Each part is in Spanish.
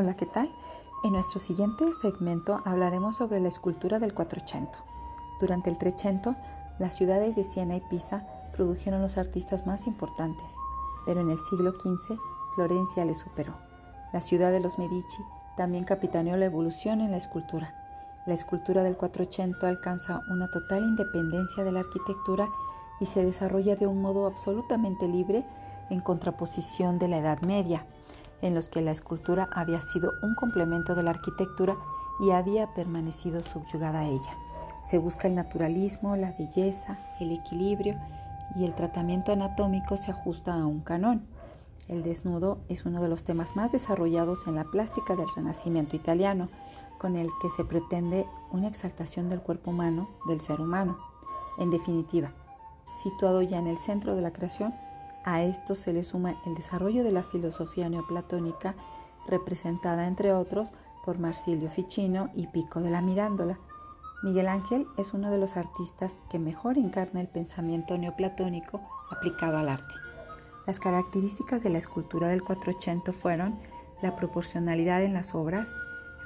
Hola, ¿qué tal? En nuestro siguiente segmento hablaremos sobre la escultura del Quattrocento. Durante el Trecento, las ciudades de Siena y Pisa produjeron los artistas más importantes, pero en el siglo XV Florencia les superó. La ciudad de los Medici también capitaneó la evolución en la escultura. La escultura del Quattrocento alcanza una total independencia de la arquitectura y se desarrolla de un modo absolutamente libre en contraposición de la Edad Media, en los que la escultura había sido un complemento de la arquitectura y había permanecido subyugada a ella. Se busca el naturalismo, la belleza, el equilibrio y el tratamiento anatómico se ajusta a un canón. El desnudo es uno de los temas más desarrollados en la plástica del Renacimiento italiano, con el que se pretende una exaltación del cuerpo humano, del ser humano. En definitiva, situado ya en el centro de la creación, a esto se le suma el desarrollo de la filosofía neoplatónica, representada entre otros por Marsilio Ficino y Pico de la Mirándola. Miguel Ángel es uno de los artistas que mejor encarna el pensamiento neoplatónico aplicado al arte. Las características de la escultura del 480 fueron la proporcionalidad en las obras,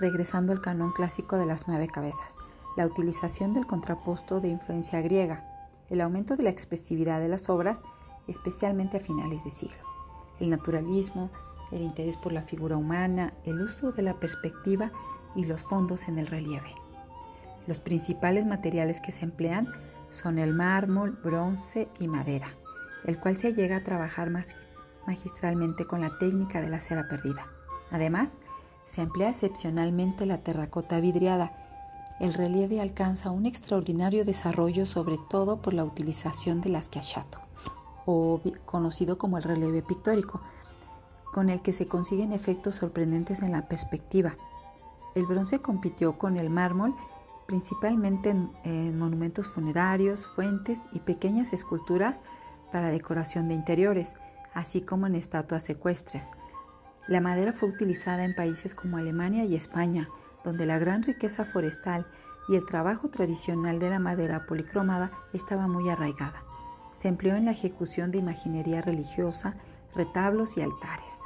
regresando al canon clásico de las nueve cabezas, la utilización del contraposto de influencia griega, el aumento de la expresividad de las obras especialmente a finales de siglo. El naturalismo, el interés por la figura humana, el uso de la perspectiva y los fondos en el relieve. Los principales materiales que se emplean son el mármol, bronce y madera, el cual se llega a trabajar magistralmente con la técnica de la cera perdida. Además, se emplea excepcionalmente la terracota vidriada. El relieve alcanza un extraordinario desarrollo sobre todo por la utilización de las schiacciato o conocido como el relieve pictórico, con el que se consiguen efectos sorprendentes en la perspectiva. El bronce compitió con el mármol principalmente en, monumentos funerarios, fuentes y pequeñas esculturas para decoración de interiores, así como en estatuas ecuestres. La madera fue utilizada en países como Alemania y España, donde la gran riqueza forestal y el trabajo tradicional de la madera policromada estaba muy arraigada. Se empleó en la ejecución de imaginería religiosa, retablos y altares.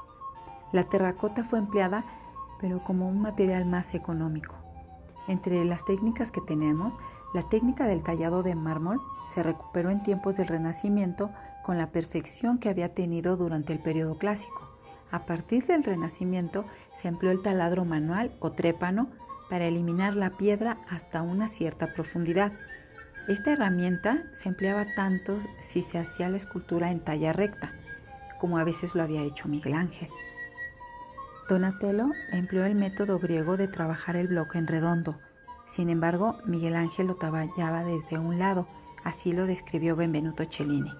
La terracota fue empleada pero como un material más económico. Entre las técnicas que tenemos, la técnica del tallado de mármol se recuperó en tiempos del Renacimiento con la perfección que había tenido durante el periodo clásico. A partir del Renacimiento se empleó el taladro manual o trépano para eliminar la piedra hasta una cierta profundidad esta herramienta se empleaba tanto si se hacía la escultura en talla recta, como a veces lo había hecho Miguel Ángel. Donatello empleó el método griego de trabajar el bloque en redondo. Sin embargo, Miguel Ángel lo tallaba desde un lado, así lo describió Benvenuto Cellini.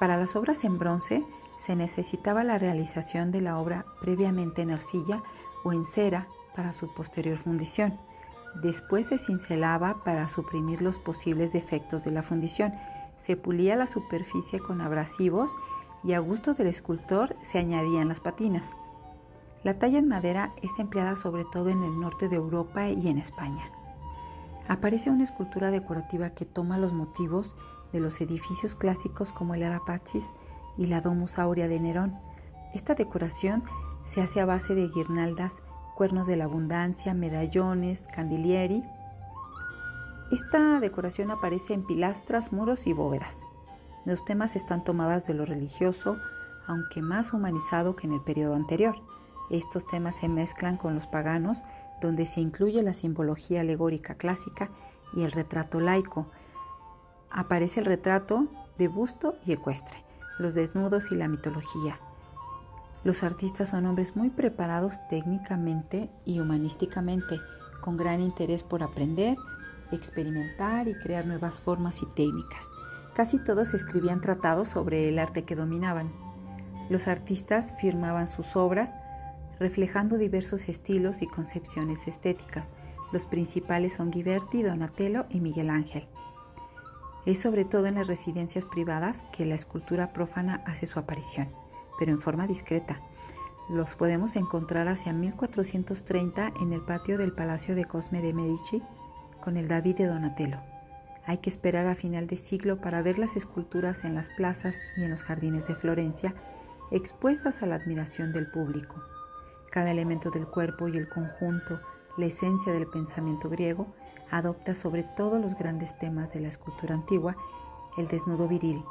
Para las obras en bronce se necesitaba la realización de la obra previamente en arcilla o en cera para su posterior fundición. Después se cincelaba para suprimir los posibles defectos de la fundición. Se pulía la superficie con abrasivos y a gusto del escultor se añadían las patinas. La talla en madera es empleada sobre todo en el norte de Europa y en España. Aparece una escultura decorativa que toma los motivos de los edificios clásicos como el Arapachis y la Domus Aurea de Nerón. Esta decoración se hace a base de guirnaldas cuernos de la abundancia, medallones, candilieri. Esta decoración aparece en pilastras, muros y bóvedas. Los temas están tomadas de lo religioso, aunque más humanizado que en el periodo anterior. Estos temas se mezclan con los paganos, donde se incluye la simbología alegórica clásica y el retrato laico. Aparece el retrato de busto y ecuestre, los desnudos y la mitología. Los artistas son hombres muy preparados técnicamente y humanísticamente, con gran interés por aprender, experimentar y crear nuevas formas y técnicas. Casi todos escribían tratados sobre el arte que dominaban. Los artistas firmaban sus obras reflejando diversos estilos y concepciones estéticas. Los principales son Ghiberti, Donatello y Miguel Ángel. Es sobre todo en las residencias privadas que la escultura profana hace su aparición pero en forma discreta. Los podemos encontrar hacia 1430 en el patio del Palacio de Cosme de Medici con el David de Donatello. Hay que esperar a final de siglo para ver las esculturas en las plazas y en los jardines de Florencia expuestas a la admiración del público. Cada elemento del cuerpo y el conjunto, la esencia del pensamiento griego, adopta sobre todos los grandes temas de la escultura antigua el desnudo viril,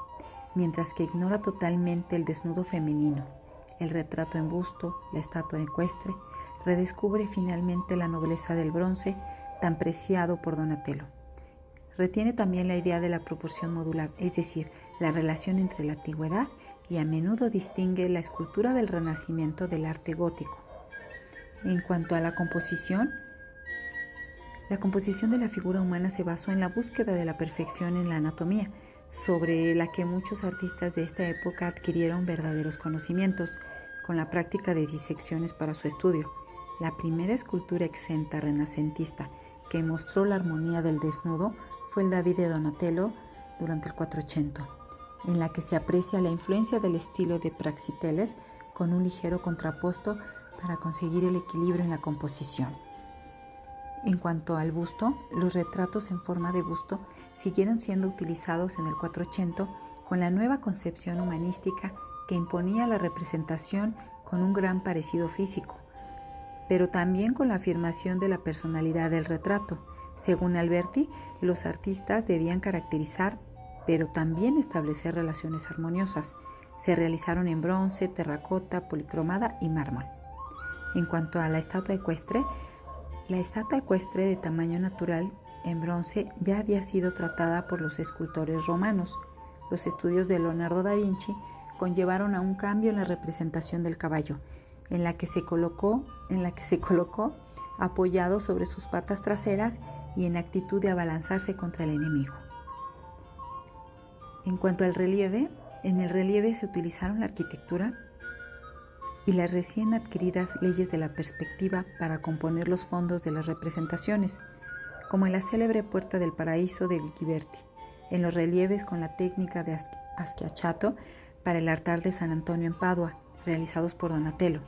mientras que ignora totalmente el desnudo femenino. El retrato en busto, la estatua ecuestre, redescubre finalmente la nobleza del bronce tan preciado por Donatello. Retiene también la idea de la proporción modular, es decir, la relación entre la antigüedad y a menudo distingue la escultura del Renacimiento del arte gótico. En cuanto a la composición, la composición de la figura humana se basó en la búsqueda de la perfección en la anatomía, sobre la que muchos artistas de esta época adquirieron verdaderos conocimientos con la práctica de disecciones para su estudio. La primera escultura exenta renacentista que mostró la armonía del desnudo fue el David de Donatello durante el 480, en la que se aprecia la influencia del estilo de Praxiteles con un ligero contraposto para conseguir el equilibrio en la composición. En cuanto al busto, los retratos en forma de busto siguieron siendo utilizados en el 480 con la nueva concepción humanística que imponía la representación con un gran parecido físico, pero también con la afirmación de la personalidad del retrato. Según Alberti, los artistas debían caracterizar, pero también establecer relaciones armoniosas. Se realizaron en bronce, terracota, policromada y mármol. En cuanto a la estatua ecuestre, la estatua ecuestre de tamaño natural en bronce ya había sido tratada por los escultores romanos. Los estudios de Leonardo da Vinci conllevaron a un cambio en la representación del caballo, en la que se colocó, en la que se colocó apoyado sobre sus patas traseras y en actitud de abalanzarse contra el enemigo. En cuanto al relieve, en el relieve se utilizaron la arquitectura y las recién adquiridas leyes de la perspectiva para componer los fondos de las representaciones, como en la célebre Puerta del Paraíso de Ghiberti, en los relieves con la técnica de Aschiachato para el altar de San Antonio en Padua, realizados por Donatello